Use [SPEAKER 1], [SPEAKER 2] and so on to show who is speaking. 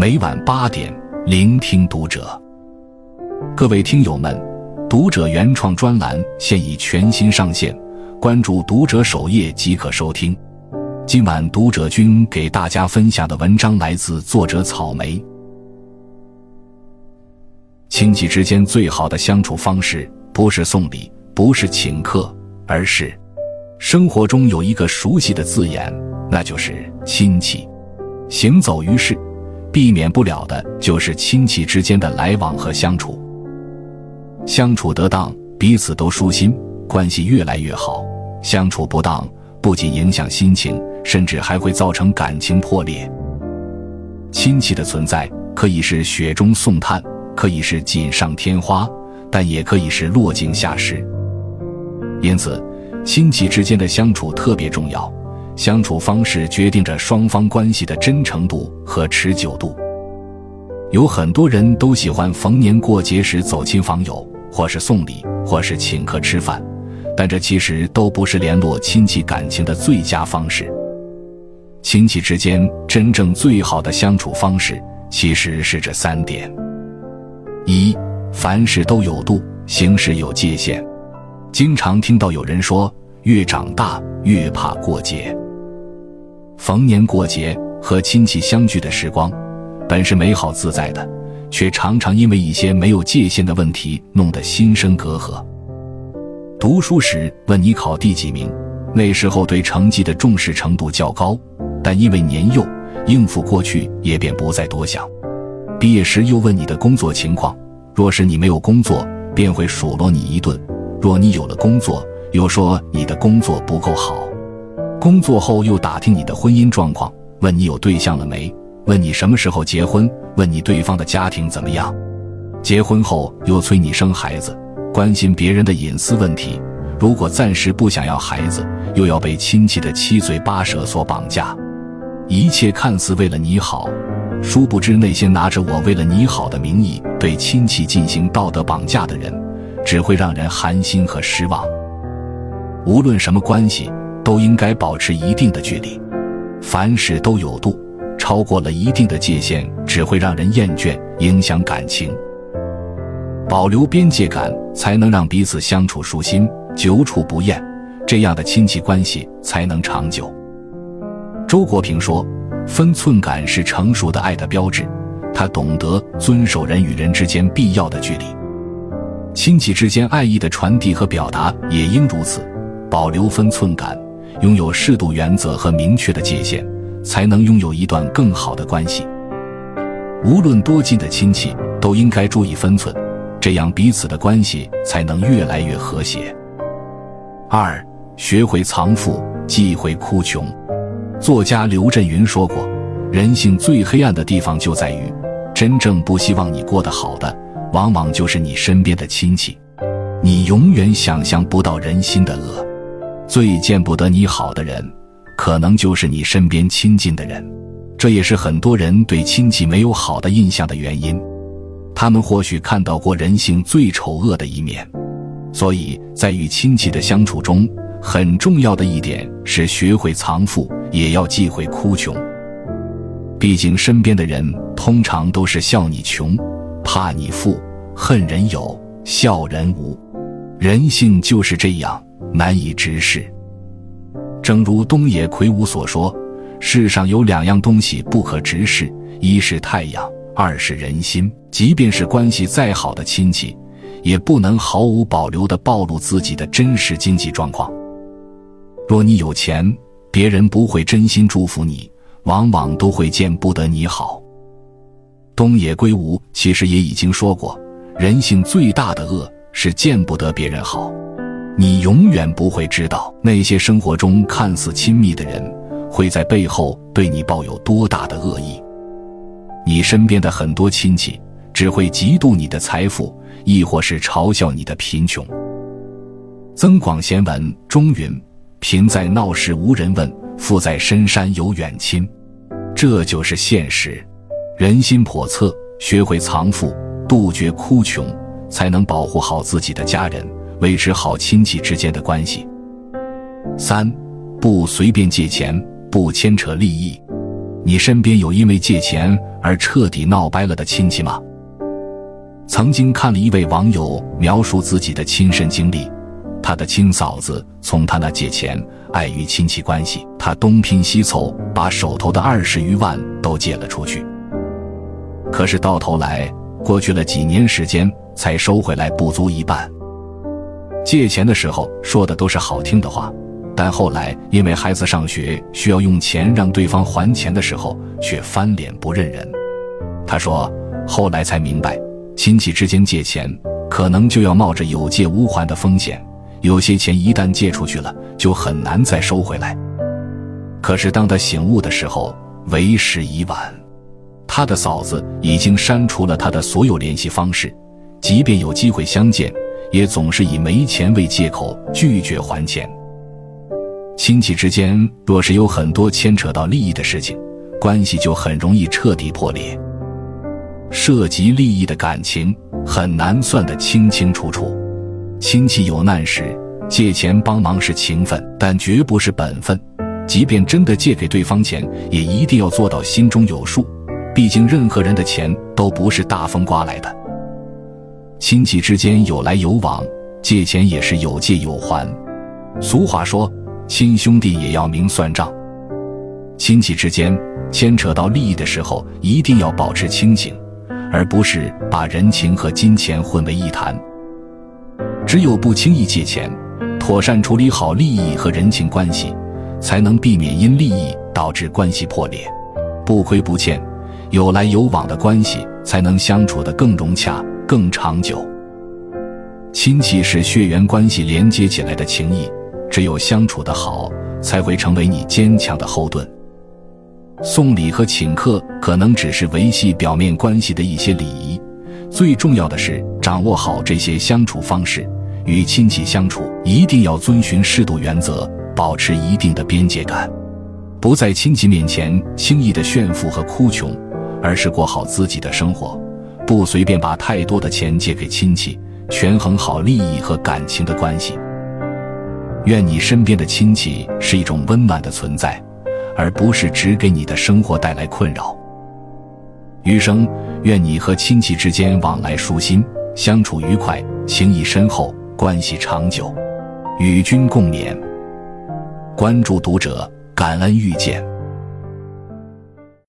[SPEAKER 1] 每晚八点，聆听读者。各位听友们，读者原创专栏现已全新上线，关注读者首页即可收听。今晚读者君给大家分享的文章来自作者草莓。亲戚之间最好的相处方式，不是送礼，不是请客，而是生活中有一个熟悉的字眼，那就是亲戚。行走于世。避免不了的就是亲戚之间的来往和相处，相处得当，彼此都舒心，关系越来越好；相处不当，不仅影响心情，甚至还会造成感情破裂。亲戚的存在可以是雪中送炭，可以是锦上添花，但也可以是落井下石。因此，亲戚之间的相处特别重要。相处方式决定着双方关系的真诚度和持久度。有很多人都喜欢逢年过节时走亲访友，或是送礼，或是请客吃饭，但这其实都不是联络亲戚感情的最佳方式。亲戚之间真正最好的相处方式，其实是这三点：一，凡事都有度，行事有界限。经常听到有人说，越长大越怕过节。逢年过节和亲戚相聚的时光，本是美好自在的，却常常因为一些没有界限的问题，弄得心生隔阂。读书时问你考第几名，那时候对成绩的重视程度较高，但因为年幼，应付过去也便不再多想。毕业时又问你的工作情况，若是你没有工作，便会数落你一顿；若你有了工作，又说你的工作不够好。工作后又打听你的婚姻状况，问你有对象了没，问你什么时候结婚，问你对方的家庭怎么样。结婚后又催你生孩子，关心别人的隐私问题。如果暂时不想要孩子，又要被亲戚的七嘴八舌所绑架。一切看似为了你好，殊不知那些拿着我为了你好的名义对亲戚进行道德绑架的人，只会让人寒心和失望。无论什么关系。都应该保持一定的距离，凡事都有度，超过了一定的界限，只会让人厌倦，影响感情。保留边界感，才能让彼此相处舒心、久处不厌，这样的亲戚关系才能长久。周国平说：“分寸感是成熟的爱的标志。”他懂得遵守人与人之间必要的距离，亲戚之间爱意的传递和表达也应如此，保留分寸感。拥有适度原则和明确的界限，才能拥有一段更好的关系。无论多近的亲戚，都应该注意分寸，这样彼此的关系才能越来越和谐。二，学会藏富，忌讳哭穷。作家刘震云说过：“人性最黑暗的地方就在于，真正不希望你过得好的，往往就是你身边的亲戚。你永远想象不到人心的恶。”最见不得你好的人，可能就是你身边亲近的人，这也是很多人对亲戚没有好的印象的原因。他们或许看到过人性最丑恶的一面，所以在与亲戚的相处中，很重要的一点是学会藏富，也要忌讳哭穷。毕竟身边的人通常都是笑你穷，怕你富，恨人有，笑人无，人性就是这样。难以直视。正如东野圭吾所说：“世上有两样东西不可直视，一是太阳，二是人心。即便是关系再好的亲戚，也不能毫无保留地暴露自己的真实经济状况。若你有钱，别人不会真心祝福你，往往都会见不得你好。”东野圭吾其实也已经说过：“人性最大的恶是见不得别人好。”你永远不会知道，那些生活中看似亲密的人，会在背后对你抱有多大的恶意。你身边的很多亲戚，只会嫉妒你的财富，亦或是嘲笑你的贫穷。《增广贤文》中云：“贫在闹市无人问，富在深山有远亲。”这就是现实。人心叵测，学会藏富，杜绝哭穷，才能保护好自己的家人。维持好亲戚之间的关系。三，不随便借钱，不牵扯利益。你身边有因为借钱而彻底闹掰了的亲戚吗？曾经看了一位网友描述自己的亲身经历，他的亲嫂子从他那借钱，碍于亲戚关系，他东拼西凑，把手头的二十余万都借了出去。可是到头来，过去了几年时间，才收回来不足一半。借钱的时候说的都是好听的话，但后来因为孩子上学需要用钱让对方还钱的时候，却翻脸不认人。他说，后来才明白。亲戚之间借钱，可能就要冒着有借无还的风险。有些钱一旦借出去了，就很难再收回来。可是当他醒悟的时候，为时已晚。他的嫂子已经删除了他的所有联系方式，即便有机会相见，也总是以没钱为借口拒绝还钱。亲戚之间若是有很多牵扯到利益的事情，关系就很容易彻底破裂。涉及利益的感情很难算得清清楚楚。亲戚有难时借钱帮忙是情分，但绝不是本分。即便真的借给对方钱，也一定要做到心中有数。毕竟任何人的钱都不是大风刮来的。亲戚之间有来有往，借钱也是有借有还。俗话说：“亲兄弟也要明算账。”亲戚之间牵扯到利益的时候，一定要保持清醒。而不是把人情和金钱混为一谈。只有不轻易借钱，妥善处理好利益和人情关系，才能避免因利益导致关系破裂。不亏不欠，有来有往的关系，才能相处得更融洽、更长久。亲戚是血缘关系连接起来的情谊，只有相处得好，才会成为你坚强的后盾。送礼和请客可能只是维系表面关系的一些礼仪，最重要的是掌握好这些相处方式。与亲戚相处，一定要遵循适度原则，保持一定的边界感，不在亲戚面前轻易的炫富和哭穷，而是过好自己的生活，不随便把太多的钱借给亲戚，权衡好利益和感情的关系。愿你身边的亲戚是一种温暖的存在。而不是只给你的生活带来困扰。余生，愿你和亲戚之间往来舒心，相处愉快，情谊深厚，关系长久。与君共勉。关注读者，感恩遇见。